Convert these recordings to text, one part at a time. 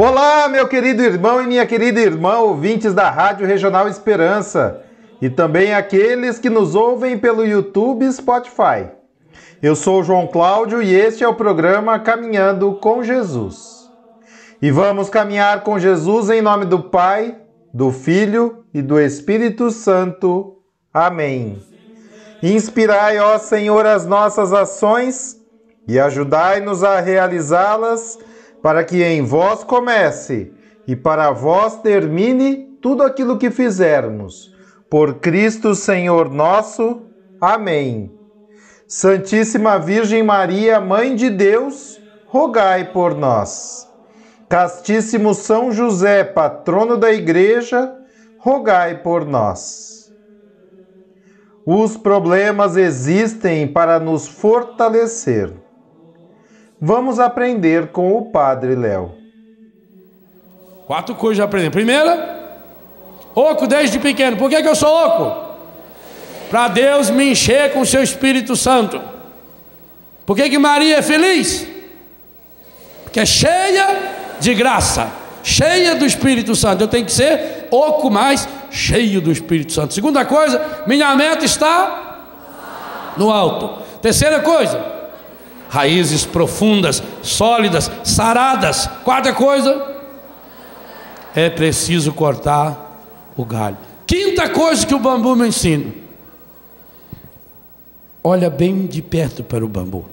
Olá, meu querido irmão e minha querida irmã, ouvintes da Rádio Regional Esperança e também aqueles que nos ouvem pelo YouTube e Spotify. Eu sou João Cláudio e este é o programa Caminhando com Jesus. E vamos caminhar com Jesus em nome do Pai, do Filho e do Espírito Santo. Amém. Inspirai, ó Senhor, as nossas ações e ajudai-nos a realizá-las para que em vós comece e para vós termine tudo aquilo que fizermos. Por Cristo Senhor nosso. Amém. Santíssima Virgem Maria, Mãe de Deus, rogai por nós. Castíssimo São José, patrono da Igreja, rogai por nós. Os problemas existem para nos fortalecer Vamos aprender com o Padre Léo. Quatro coisas já aprendemos. Primeira, oco desde pequeno. Por que, que eu sou oco? Para Deus me encher com o seu Espírito Santo. Por que, que Maria é feliz? Porque é cheia de graça, cheia do Espírito Santo. Eu tenho que ser oco mais cheio do Espírito Santo. Segunda coisa, minha meta está no alto. Terceira coisa, raízes profundas, sólidas, saradas. Quarta coisa, é preciso cortar o galho. Quinta coisa que o bambu me ensina: olha bem de perto para o bambu.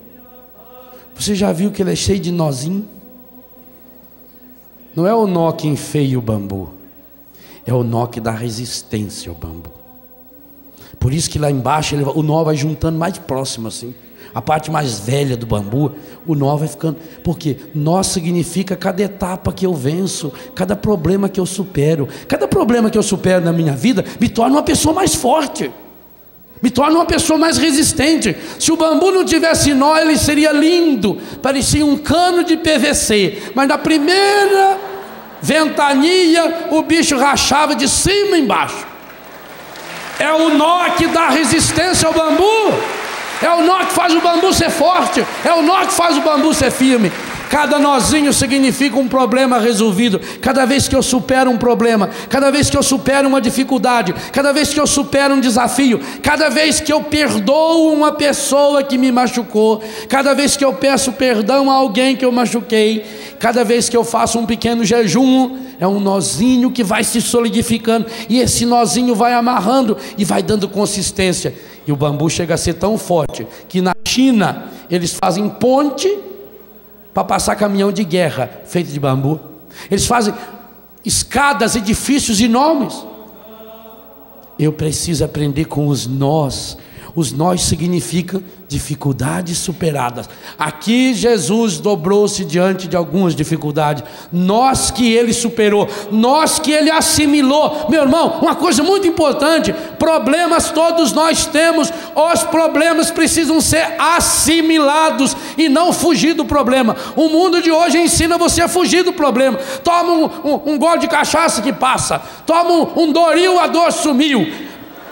Você já viu que ele é cheio de nozinho? Não é o nó que enfeia o bambu, é o nó que dá resistência ao bambu. Por isso que lá embaixo ele, o nó vai juntando mais próximo assim a parte mais velha do bambu, o nó vai ficando. Porque nó significa cada etapa que eu venço, cada problema que eu supero. Cada problema que eu supero na minha vida me torna uma pessoa mais forte. Me torna uma pessoa mais resistente. Se o bambu não tivesse nó, ele seria lindo, parecia um cano de PVC. Mas na primeira ventania, o bicho rachava de cima embaixo. É o nó que dá resistência ao bambu. É o nó que faz o bambu ser forte, é o nó que faz o bambu ser firme. Cada nozinho significa um problema resolvido. Cada vez que eu supero um problema, cada vez que eu supero uma dificuldade, cada vez que eu supero um desafio, cada vez que eu perdoo uma pessoa que me machucou, cada vez que eu peço perdão a alguém que eu machuquei, cada vez que eu faço um pequeno jejum, é um nozinho que vai se solidificando e esse nozinho vai amarrando e vai dando consistência. E o bambu chega a ser tão forte que na China eles fazem ponte para passar caminhão de guerra feito de bambu. Eles fazem escadas, edifícios enormes. Eu preciso aprender com os nós. Os nós significam dificuldades superadas. Aqui Jesus dobrou-se diante de algumas dificuldades, nós que ele superou, nós que ele assimilou. Meu irmão, uma coisa muito importante: problemas todos nós temos, os problemas precisam ser assimilados e não fugir do problema. O mundo de hoje ensina você a fugir do problema. Toma um, um, um gole de cachaça que passa, toma um, um doril, a dor sumiu.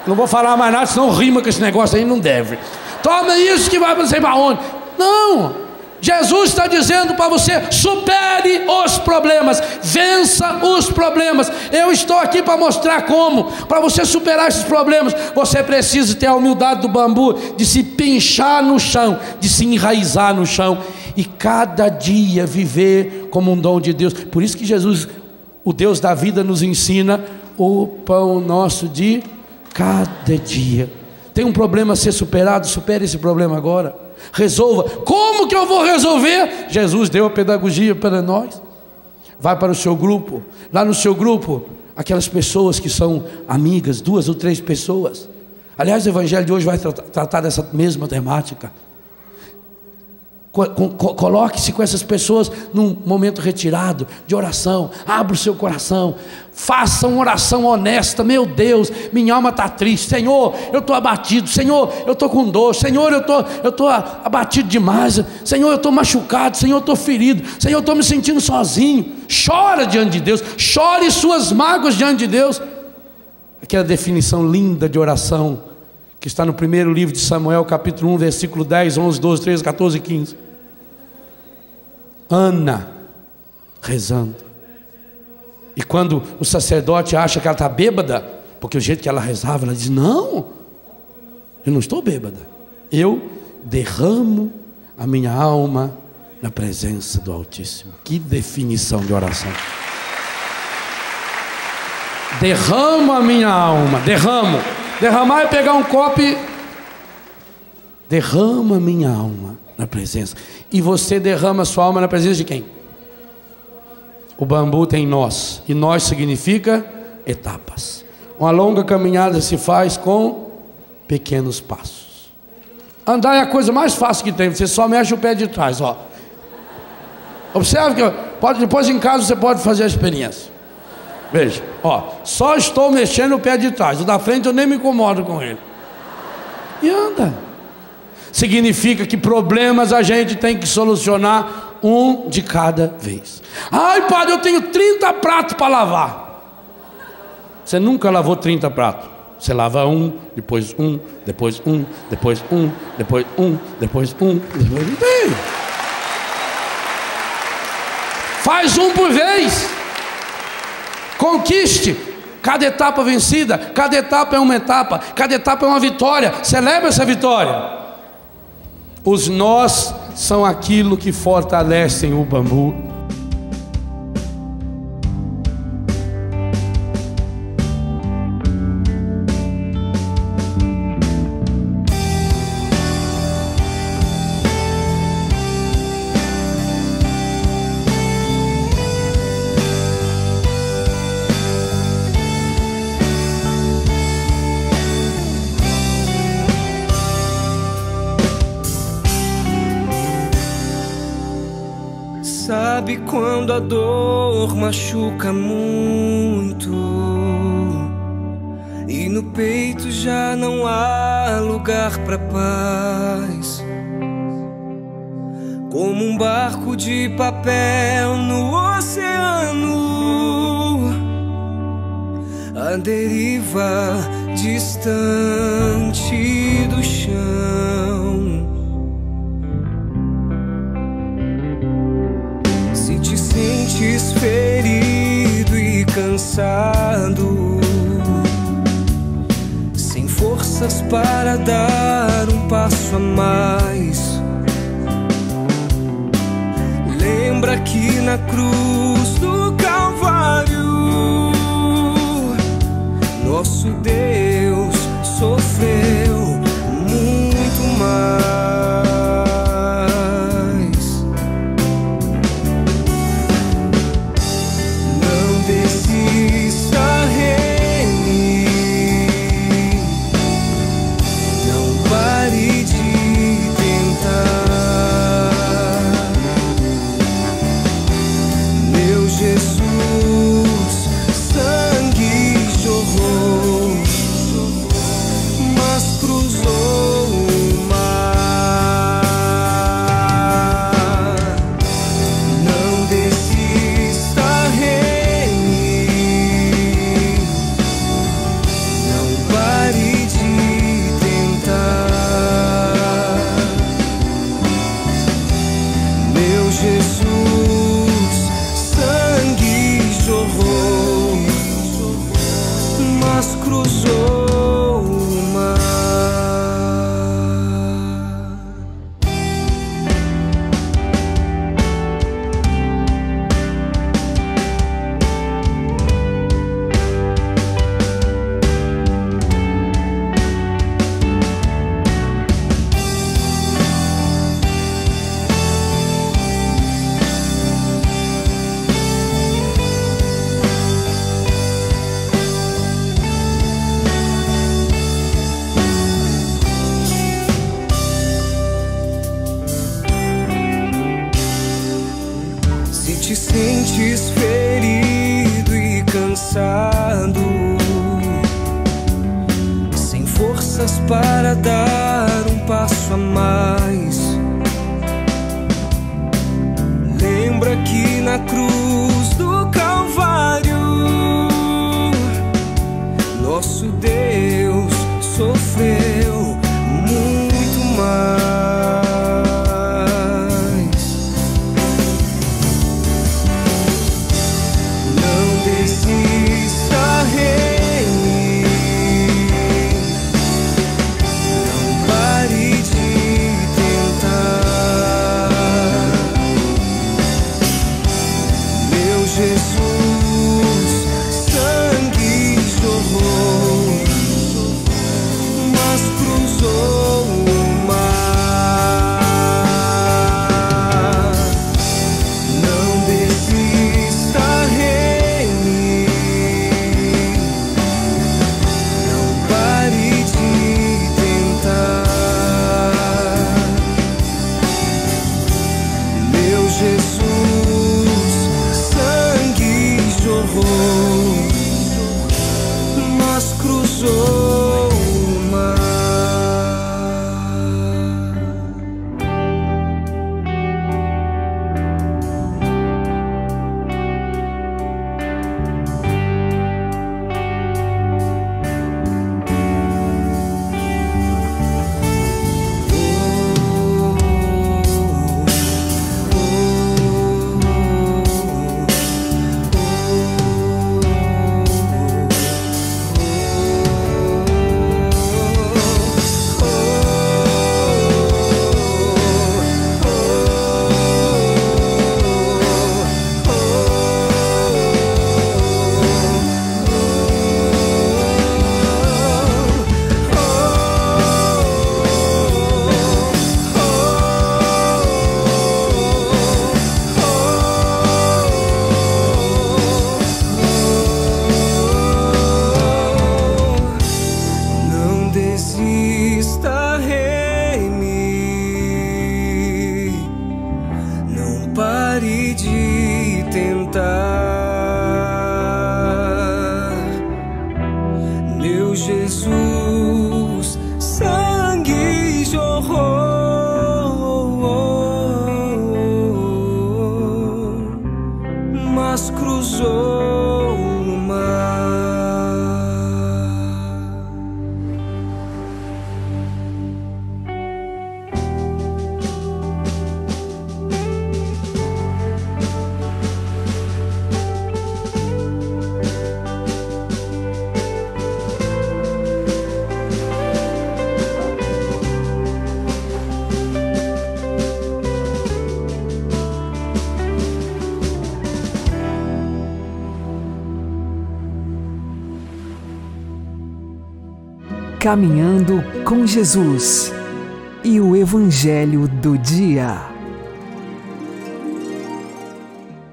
Não vou falar mais nada, senão rima com esse negócio aí, não deve toma isso que vai para sei para onde. Não. Jesus está dizendo para você: supere os problemas, vença os problemas. Eu estou aqui para mostrar como. Para você superar esses problemas, você precisa ter a humildade do bambu de se pinchar no chão, de se enraizar no chão e cada dia viver como um dom de Deus. Por isso que Jesus, o Deus da vida, nos ensina o pão nosso de cada dia. Tem um problema a ser superado, supere esse problema agora. Resolva. Como que eu vou resolver? Jesus deu a pedagogia para nós. Vai para o seu grupo. Lá no seu grupo, aquelas pessoas que são amigas, duas ou três pessoas. Aliás, o evangelho de hoje vai tratar dessa mesma temática. Coloque-se com essas pessoas num momento retirado de oração. Abra o seu coração. Faça uma oração honesta. Meu Deus, minha alma está triste. Senhor, eu estou abatido. Senhor, eu estou com dor. Senhor, eu tô, estou abatido demais. Senhor, eu estou machucado. Senhor, eu estou ferido. Senhor, eu estou me sentindo sozinho. Chora diante de Deus. Chore suas mágoas diante de Deus. Aquela definição linda de oração que está no primeiro livro de Samuel, capítulo 1, versículo 10, 11, 12, 13, 14 e 15. Ana rezando. E quando o sacerdote acha que ela está bêbada, porque o jeito que ela rezava, ela diz: Não, eu não estou bêbada. Eu derramo a minha alma na presença do Altíssimo. Que definição de oração. Derramo a minha alma, derramo. Derramar é pegar um copo e derrama minha alma na presença. E você derrama sua alma na presença de quem? O bambu tem nós, e nós significa etapas. Uma longa caminhada se faz com pequenos passos. Andar é a coisa mais fácil que tem, você só mexe o pé de trás, ó. Observe que pode, depois em casa você pode fazer a experiência. Veja, ó, só estou mexendo o pé de trás, o da frente eu nem me incomodo com ele. E anda. Significa que problemas a gente tem que solucionar um de cada vez. Ai, padre, eu tenho 30 pratos para lavar. Você nunca lavou 30 pratos. Você lava um, depois um, depois um, depois um, depois um, depois um, depois um. Faz um por vez. Conquiste cada etapa vencida, cada etapa é uma etapa, cada etapa é uma vitória. Celebre essa vitória. Os nós são aquilo que fortalecem o bambu. Quando a dor machuca muito e no peito já não há lugar para paz. Como um barco de papel no oceano, a deriva distante do chão. Para dar um passo a mais. Lembra que na cruz do Calvário, nosso Deus sofreu Caminhando com Jesus e o Evangelho do Dia.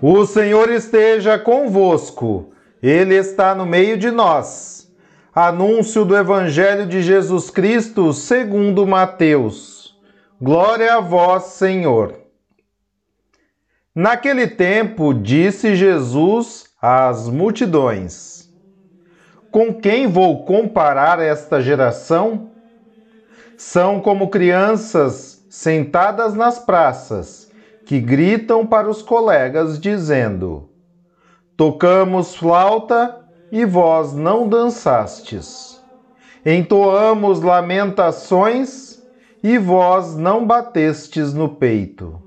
O Senhor esteja convosco, Ele está no meio de nós. Anúncio do Evangelho de Jesus Cristo segundo Mateus. Glória a vós, Senhor. Naquele tempo, disse Jesus às multidões: Com quem vou comparar esta geração? São como crianças sentadas nas praças que gritam para os colegas, dizendo: Tocamos flauta e vós não dançastes. Entoamos lamentações e vós não batestes no peito.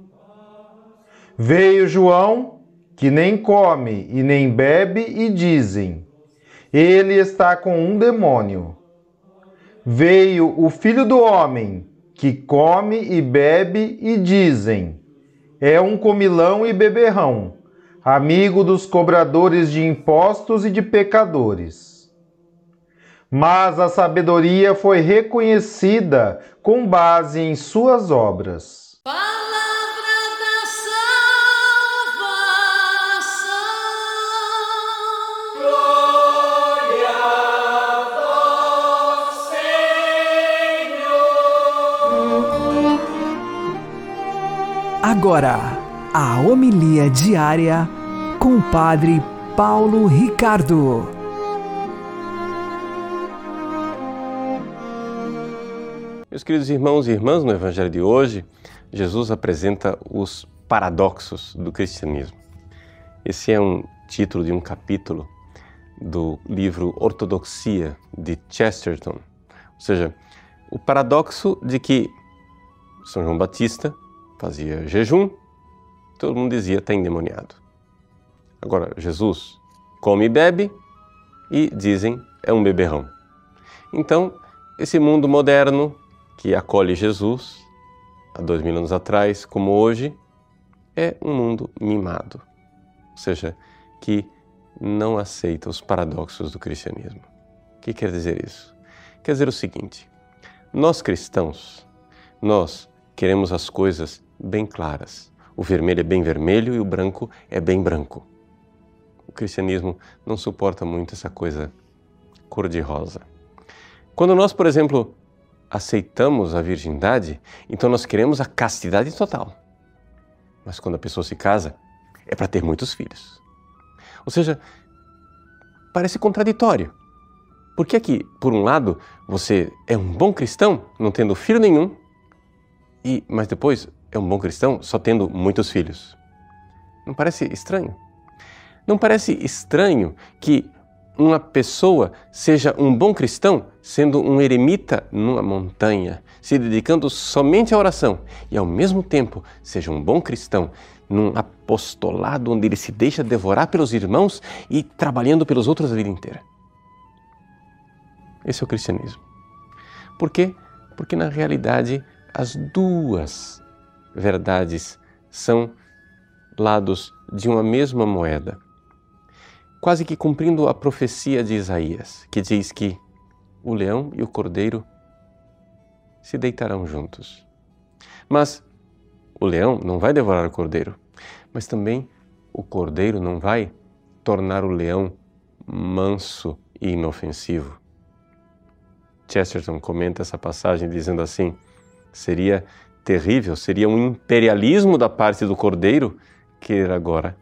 Veio João, que nem come e nem bebe, e dizem: Ele está com um demônio. Veio o filho do homem, que come e bebe, e dizem: É um comilão e beberrão, amigo dos cobradores de impostos e de pecadores. Mas a sabedoria foi reconhecida com base em suas obras. Agora, a homilia diária com o Padre Paulo Ricardo. Meus queridos irmãos e irmãs, no Evangelho de hoje, Jesus apresenta os paradoxos do cristianismo. Esse é um título de um capítulo do livro Ortodoxia de Chesterton, ou seja, o paradoxo de que São João Batista fazia jejum, todo mundo dizia está endemoniado. Agora, Jesus come e bebe e dizem é um beberrão. Então, esse mundo moderno que acolhe Jesus há dois mil anos atrás, como hoje, é um mundo mimado, ou seja, que não aceita os paradoxos do cristianismo. O que quer dizer isso? Quer dizer o seguinte: nós cristãos, nós queremos as coisas bem claras. O vermelho é bem vermelho e o branco é bem branco. O cristianismo não suporta muito essa coisa cor-de-rosa. Quando nós, por exemplo, aceitamos a virgindade, então nós queremos a castidade total. Mas quando a pessoa se casa, é para ter muitos filhos. Ou seja, parece contraditório. Por que por um lado, você é um bom cristão, não tendo filho nenhum, e mas depois é um bom cristão só tendo muitos filhos? Não parece estranho? Não parece estranho que uma pessoa seja um bom cristão sendo um eremita numa montanha, se dedicando somente à oração e ao mesmo tempo seja um bom cristão num apostolado onde ele se deixa devorar pelos irmãos e trabalhando pelos outros a vida inteira. Esse é o cristianismo. Por quê? Porque na realidade as duas verdades são lados de uma mesma moeda quase que cumprindo a profecia de Isaías, que diz que o leão e o cordeiro se deitarão juntos. Mas o leão não vai devorar o cordeiro, mas também o cordeiro não vai tornar o leão manso e inofensivo. Chesterton comenta essa passagem dizendo assim: seria terrível, seria um imperialismo da parte do cordeiro querer agora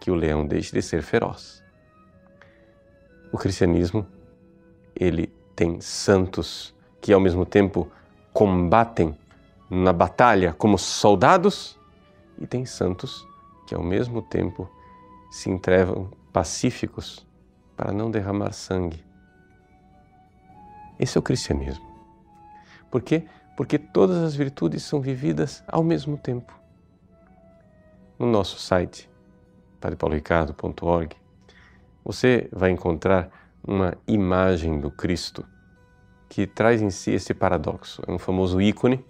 que o leão deixe de ser feroz. O cristianismo, ele tem santos que ao mesmo tempo combatem na batalha como soldados e tem santos que ao mesmo tempo se entrevam pacíficos para não derramar sangue. Esse é o cristianismo. Por quê? Porque todas as virtudes são vividas ao mesmo tempo. No nosso site, padrepauloricardo.org, você vai encontrar uma imagem do Cristo que traz em si esse paradoxo. É um famoso ícone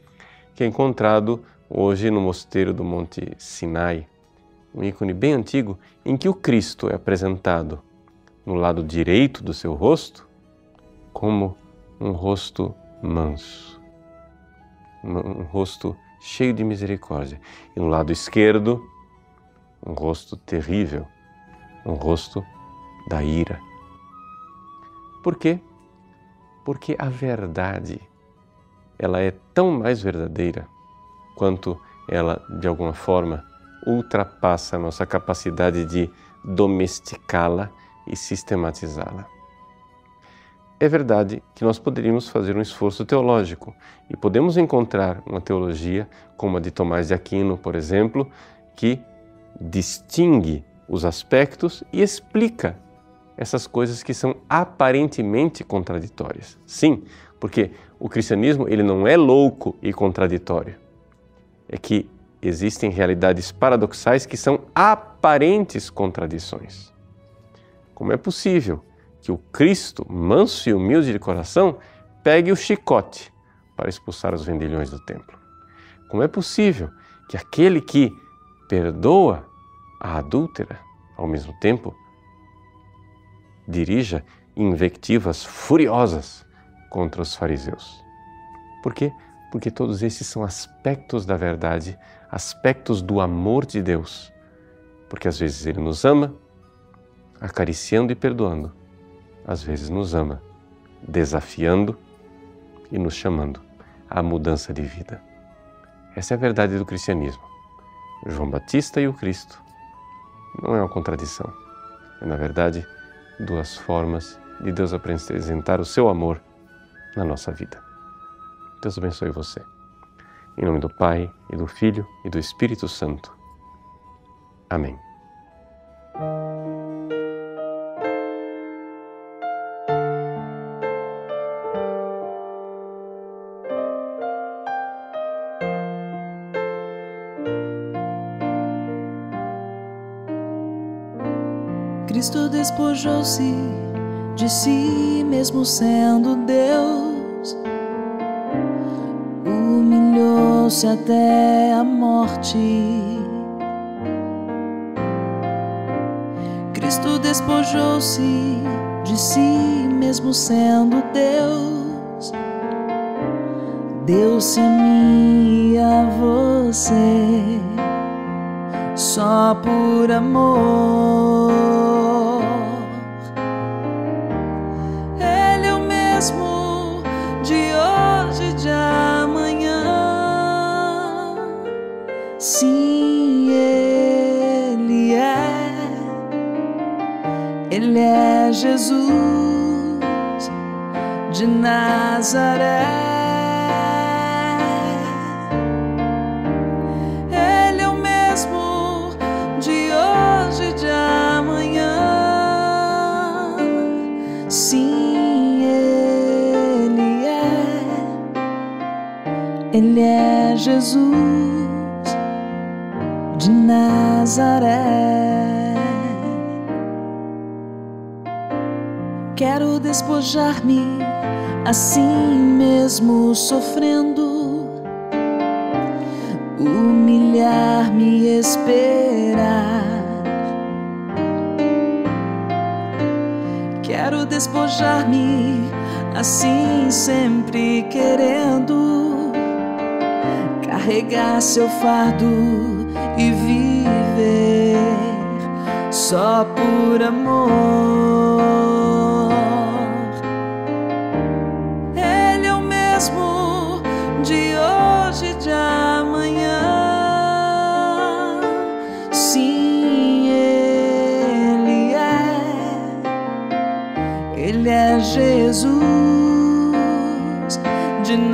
que é encontrado hoje no mosteiro do Monte Sinai, um ícone bem antigo em que o Cristo é apresentado no lado direito do seu rosto como um rosto manso, um rosto cheio de misericórdia, e no lado esquerdo, um rosto terrível, um rosto da ira. Por quê? Porque a verdade, ela é tão mais verdadeira quanto ela, de alguma forma, ultrapassa a nossa capacidade de domesticá-la e sistematizá-la. É verdade que nós poderíamos fazer um esforço teológico e podemos encontrar uma teologia como a de Tomás de Aquino, por exemplo, que distingue os aspectos e explica essas coisas que são aparentemente contraditórias. Sim, porque o cristianismo ele não é louco e contraditório. É que existem realidades paradoxais que são aparentes contradições. Como é possível que o Cristo, manso e humilde de coração, pegue o chicote para expulsar os vendilhões do templo? Como é possível que aquele que perdoa a adúltera, ao mesmo tempo, dirija invectivas furiosas contra os fariseus. Por quê? Porque todos esses são aspectos da verdade, aspectos do amor de Deus. Porque às vezes Ele nos ama, acariciando e perdoando, às vezes nos ama, desafiando e nos chamando à mudança de vida. Essa é a verdade do cristianismo. João Batista e o Cristo não é uma contradição. É, na verdade, duas formas de Deus apresentar o seu amor na nossa vida. Deus abençoe você. Em nome do Pai, e do Filho, e do Espírito Santo. Amém. Cristo despojou-se de si mesmo sendo Deus, humilhou-se até a morte. Cristo despojou-se de si mesmo sendo Deus, deu-se a mim e a você só por amor. Ele é Jesus de Nazaré. Ele é o mesmo de hoje e de amanhã. Sim, Ele é. Ele é Jesus de Nazaré. Quero despojar-me assim mesmo sofrendo, humilhar-me e esperar. Quero despojar-me assim sempre querendo carregar seu fardo e viver só por amor.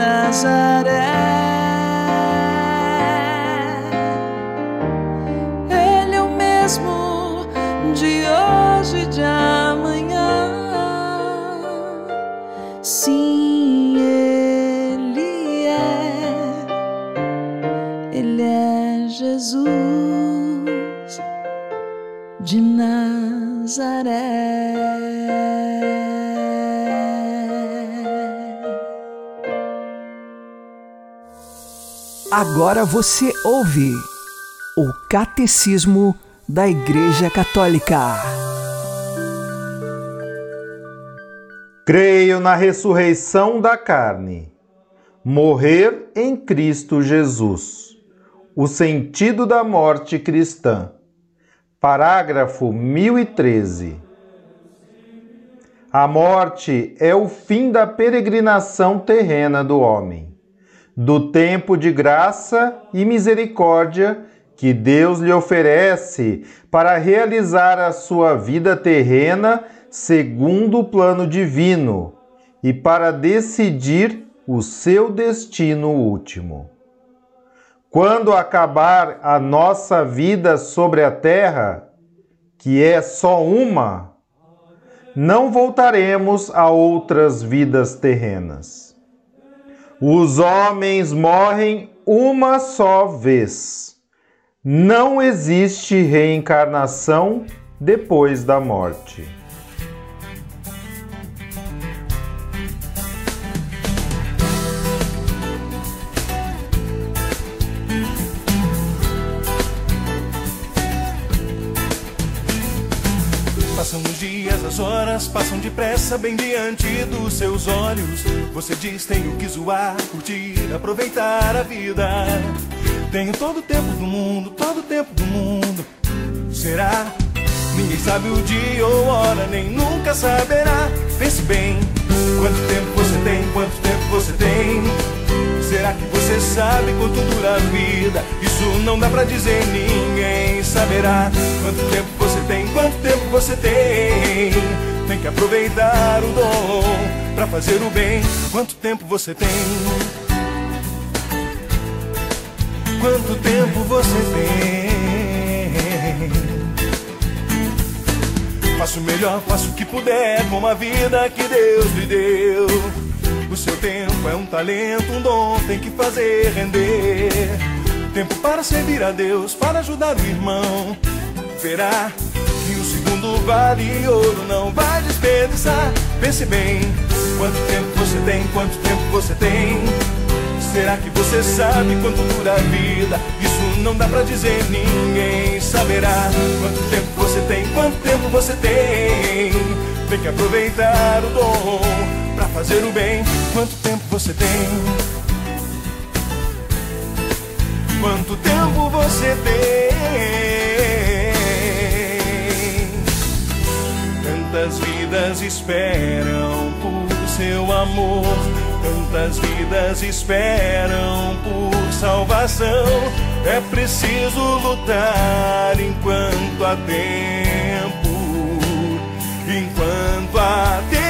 De Agora você ouve o Catecismo da Igreja Católica. Creio na ressurreição da carne. Morrer em Cristo Jesus. O sentido da morte cristã. Parágrafo 1013. A morte é o fim da peregrinação terrena do homem, do tempo de graça e misericórdia que Deus lhe oferece para realizar a sua vida terrena segundo o plano divino e para decidir o seu destino último. Quando acabar a nossa vida sobre a terra, que é só uma, não voltaremos a outras vidas terrenas. Os homens morrem uma só vez. Não existe reencarnação depois da morte. Passam depressa bem diante dos seus olhos. Você diz: tenho que zoar, curtir, aproveitar a vida. Tenho todo o tempo do mundo, todo o tempo do mundo. Será? Ninguém sabe o dia ou hora, nem nunca saberá. Pense bem: quanto tempo você tem, quanto tempo você tem? Será que você sabe quanto dura a vida? Isso não dá pra dizer, ninguém saberá. Quanto tempo você tem, quanto tempo você tem? Tem que aproveitar o dom pra fazer o bem. Quanto tempo você tem? quanto tempo você tem. Faço o melhor, faço o que puder com a vida que Deus lhe deu. O seu tempo é um talento, um dom, tem que fazer render. Tempo para servir a Deus, para ajudar o irmão. Verá que o segundo vale ouro, não vai desperdiçar. Pense bem, quanto tempo você tem, quanto tempo você tem. Será que você sabe quanto dura a vida? Isso não dá pra dizer, ninguém saberá. Quanto tempo você tem, quanto tempo você tem. Tem que aproveitar o dom pra fazer o bem. Quanto tempo você tem? Quanto tempo você tem? Tantas vidas esperam por seu amor Tantas vidas esperam por salvação. É preciso lutar enquanto há tempo. Enquanto há tempo.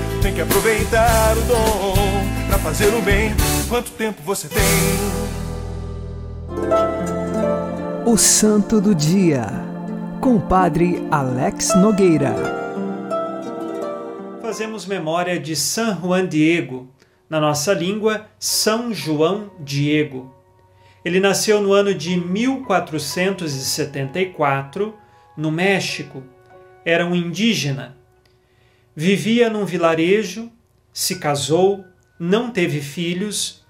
Tem que aproveitar o dom pra fazer o bem. Quanto tempo você tem? O Santo do Dia, com o Padre Alex Nogueira. Fazemos memória de San Juan Diego, na nossa língua, São João Diego. Ele nasceu no ano de 1474, no México. Era um indígena. Vivia num vilarejo, se casou, não teve filhos,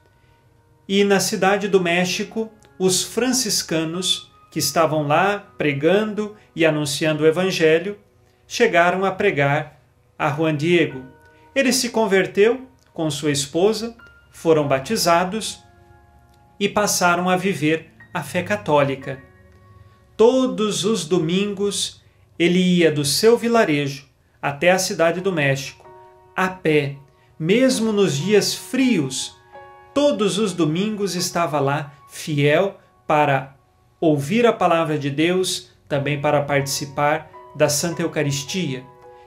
e na cidade do México, os franciscanos, que estavam lá pregando e anunciando o Evangelho, chegaram a pregar a Juan Diego. Ele se converteu com sua esposa, foram batizados e passaram a viver a fé católica. Todos os domingos ele ia do seu vilarejo até a cidade do México, a pé, mesmo nos dias frios. Todos os domingos estava lá, fiel para ouvir a palavra de Deus, também para participar da Santa Eucaristia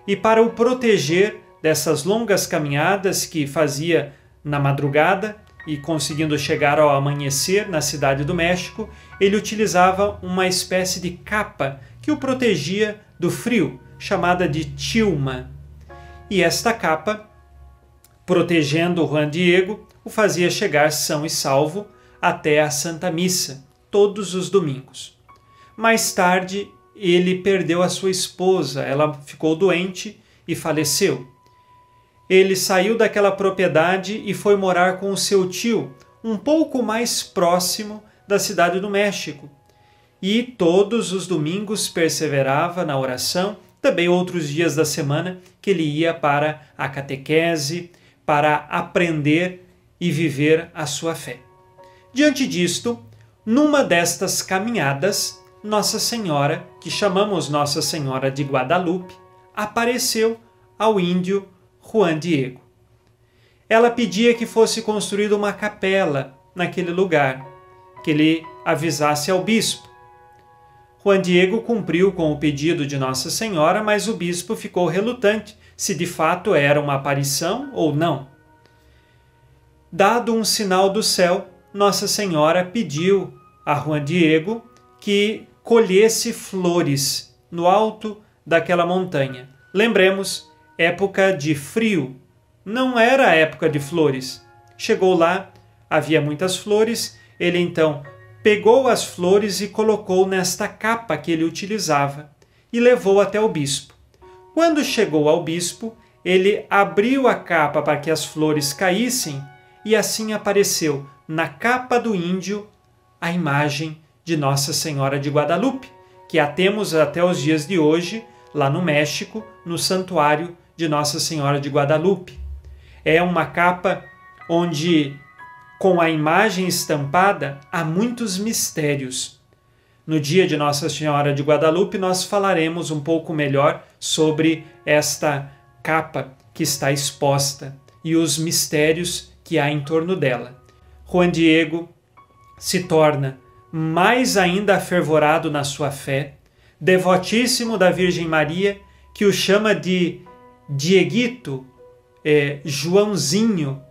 e para o proteger dessas longas caminhadas que fazia na madrugada e conseguindo chegar ao amanhecer na cidade do México, ele utilizava uma espécie de capa que o protegia do frio, chamada de tilma. E esta capa, protegendo Juan Diego, o fazia chegar são e salvo até a Santa Missa, todos os domingos. Mais tarde, ele perdeu a sua esposa, ela ficou doente e faleceu. Ele saiu daquela propriedade e foi morar com o seu tio, um pouco mais próximo da cidade do México. E todos os domingos perseverava na oração, também outros dias da semana que ele ia para a catequese, para aprender e viver a sua fé. Diante disto, numa destas caminhadas, Nossa Senhora, que chamamos Nossa Senhora de Guadalupe, apareceu ao índio Juan Diego. Ela pedia que fosse construída uma capela naquele lugar, que ele avisasse ao bispo. Juan Diego cumpriu com o pedido de Nossa Senhora, mas o bispo ficou relutante se de fato era uma aparição ou não. Dado um sinal do céu, Nossa Senhora pediu a Juan Diego que colhesse flores no alto daquela montanha. Lembremos, época de frio, não era época de flores. Chegou lá, havia muitas flores, ele então pegou as flores e colocou nesta capa que ele utilizava e levou até o bispo. Quando chegou ao bispo, ele abriu a capa para que as flores caíssem e assim apareceu na capa do índio a imagem de Nossa Senhora de Guadalupe, que a temos até os dias de hoje lá no México, no santuário de Nossa Senhora de Guadalupe. É uma capa onde, com a imagem estampada, há muitos mistérios. No dia de Nossa Senhora de Guadalupe, nós falaremos um pouco melhor sobre esta capa que está exposta e os mistérios que há em torno dela. Juan Diego se torna mais ainda afervorado na sua fé, devotíssimo da Virgem Maria, que o chama de Dieguito, é, Joãozinho,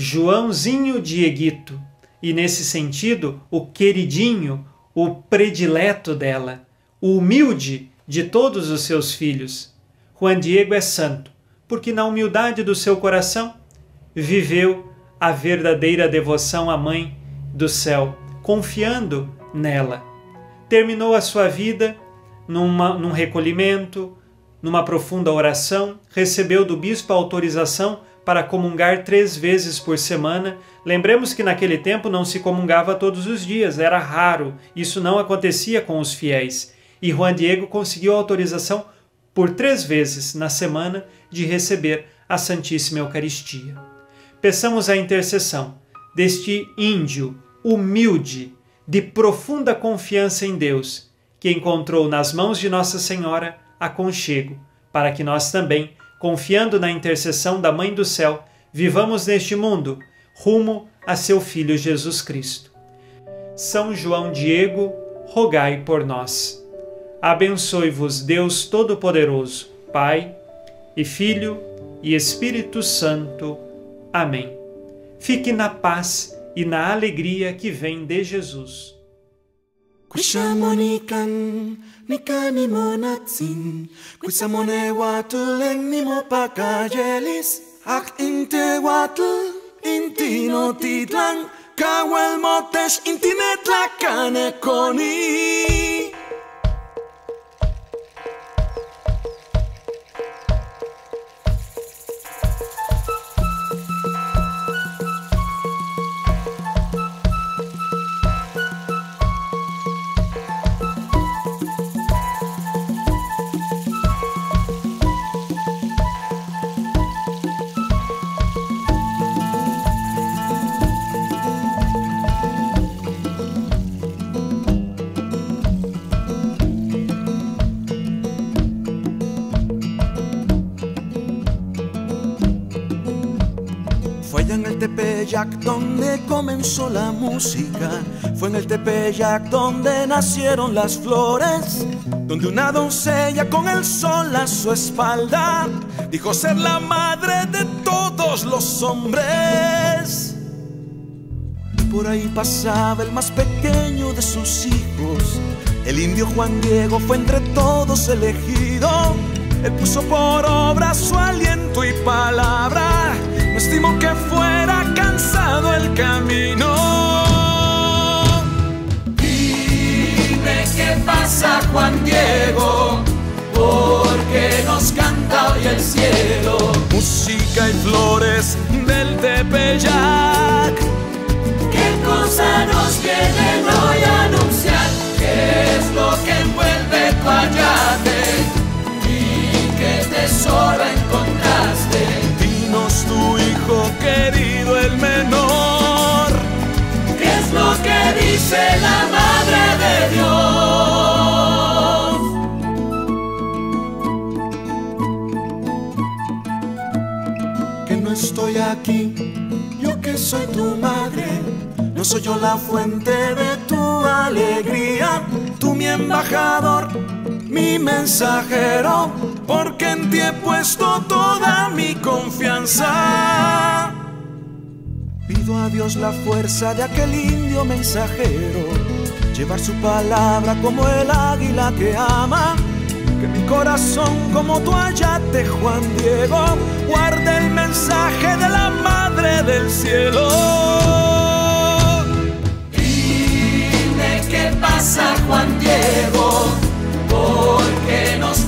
Joãozinho Dieguito, e nesse sentido, o queridinho, o predileto dela, o humilde de todos os seus filhos. Juan Diego é santo, porque na humildade do seu coração viveu a verdadeira devoção à Mãe do céu, confiando nela. Terminou a sua vida numa, num recolhimento, numa profunda oração, recebeu do bispo a autorização para comungar três vezes por semana. Lembremos que naquele tempo não se comungava todos os dias, era raro, isso não acontecia com os fiéis. E Juan Diego conseguiu autorização por três vezes na semana de receber a Santíssima Eucaristia. Peçamos a intercessão deste índio humilde, de profunda confiança em Deus, que encontrou nas mãos de Nossa Senhora aconchego, para que nós também, confiando na intercessão da Mãe do Céu, vivamos neste mundo rumo a seu Filho Jesus Cristo. São João Diego, rogai por nós. Abençoe-vos Deus Todo-Poderoso, Pai e Filho e Espírito Santo. Amém. Fique na paz e na alegria que vem de Jesus. Kushamonikan, nikani monatsin, kuisamone watl en nimo pakayelis, ak inte watl, inti no titlan, kawel motes intinetlakanekoni. Donde comenzó la música. Fue en el Tepeyac donde nacieron las flores. Donde una doncella con el sol a su espalda dijo ser la madre de todos los hombres. Por ahí pasaba el más pequeño de sus hijos. El indio Juan Diego fue entre todos elegido. Él puso por obra su aliento y palabra. Que fuera cansado el camino. Dime qué pasa, Juan Diego, porque nos canta hoy el cielo. Música y flores del Tepeyac. ¿Qué cosa nos vienen hoy a anunciar? ¿Qué es lo que envuelve tu ayate? ¿Y qué tesoro hijo querido, el menor. ¿Qué es lo que dice la Madre de Dios? que no estoy aquí, yo que soy tu madre, no soy yo la fuente de tu alegría, tú mi embajador, mi mensajero, porque en ti he puesto toda mi confianza. Pido a Dios la fuerza de aquel indio mensajero, llevar su palabra como el águila que ama. Que mi corazón como tu ayate Juan Diego guarde el mensaje de la Madre del Cielo. Dime qué pasa, Juan Diego, porque nos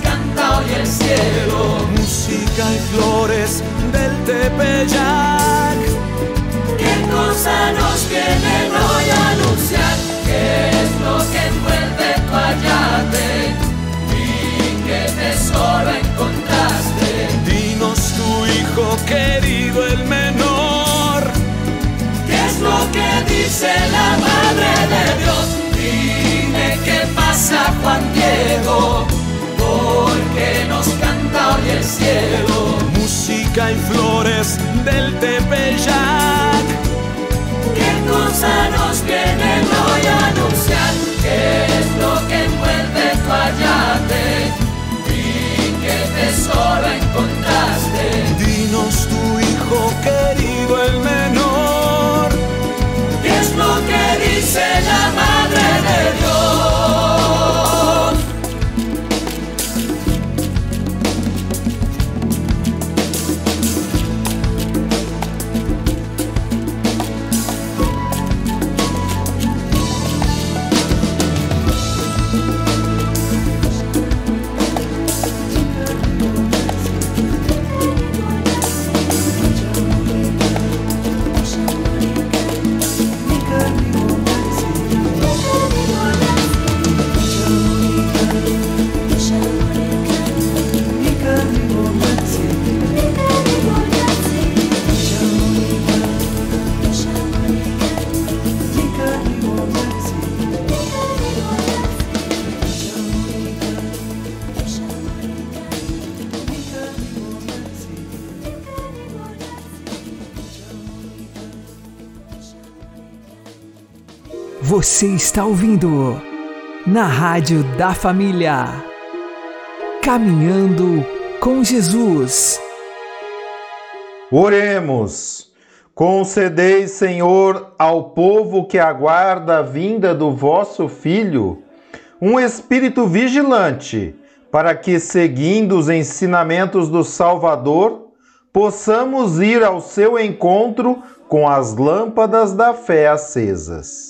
el cielo. Música y flores del Tepeyac. ¿Qué cosa nos vienen hoy a anunciar? ¿Qué es lo que envuelve tu ayate? ¿Y qué tesoro encontraste? Dinos tu hijo querido, el menor. ¿Qué es lo que dice la Madre de Dios? Dime qué pasa, Juan Diego, cielo. Música y flores del Tepeyac. ¿Qué cosa nos vienen hoy a anunciar? ¿Qué es lo que envuelve tu ayate? ¿Y qué tesoro encontraste? Você está ouvindo na Rádio da Família. Caminhando com Jesus. Oremos. Concedei, Senhor, ao povo que aguarda a vinda do vosso Filho, um espírito vigilante, para que, seguindo os ensinamentos do Salvador, possamos ir ao seu encontro com as lâmpadas da fé acesas.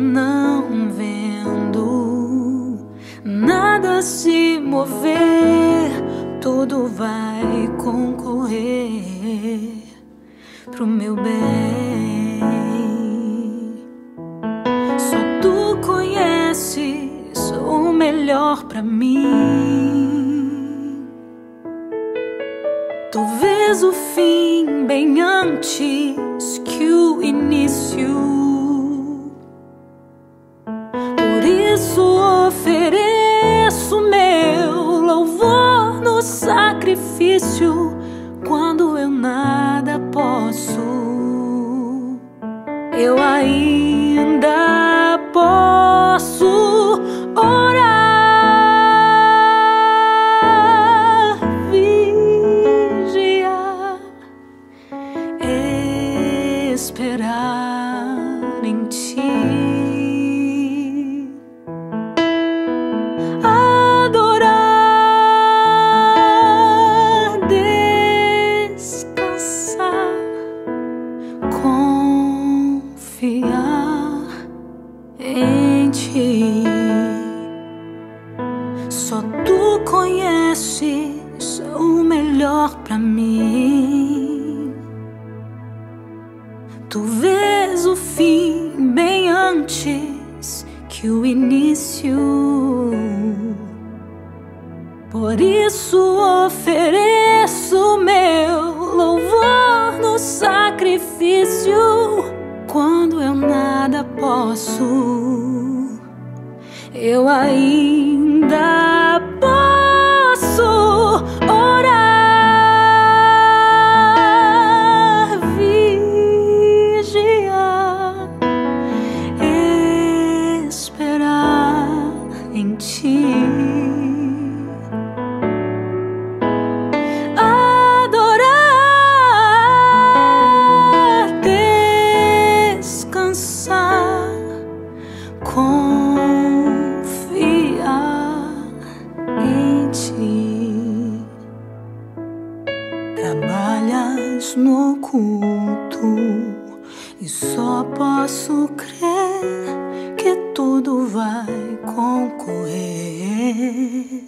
Não vendo nada se mover, tudo vai concorrer pro meu bem. Só tu conheces o melhor pra mim. Tu vês o fim bem antes que o início. Concorrer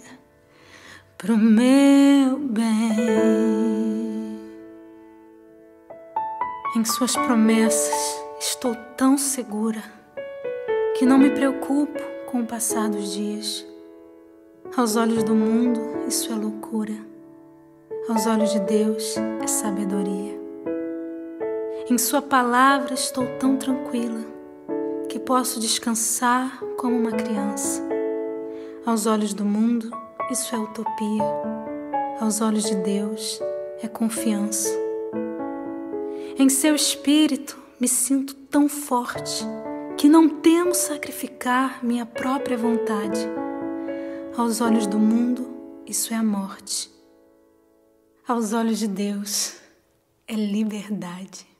pro meu bem. Em Suas promessas estou tão segura que não me preocupo com o passar dos dias. Aos olhos do mundo, isso é loucura. Aos olhos de Deus, é sabedoria. Em Sua palavra estou tão tranquila que posso descansar como uma criança. Aos olhos do mundo, isso é utopia. Aos olhos de Deus, é confiança. Em seu espírito, me sinto tão forte que não temo sacrificar minha própria vontade. Aos olhos do mundo, isso é a morte. Aos olhos de Deus, é liberdade.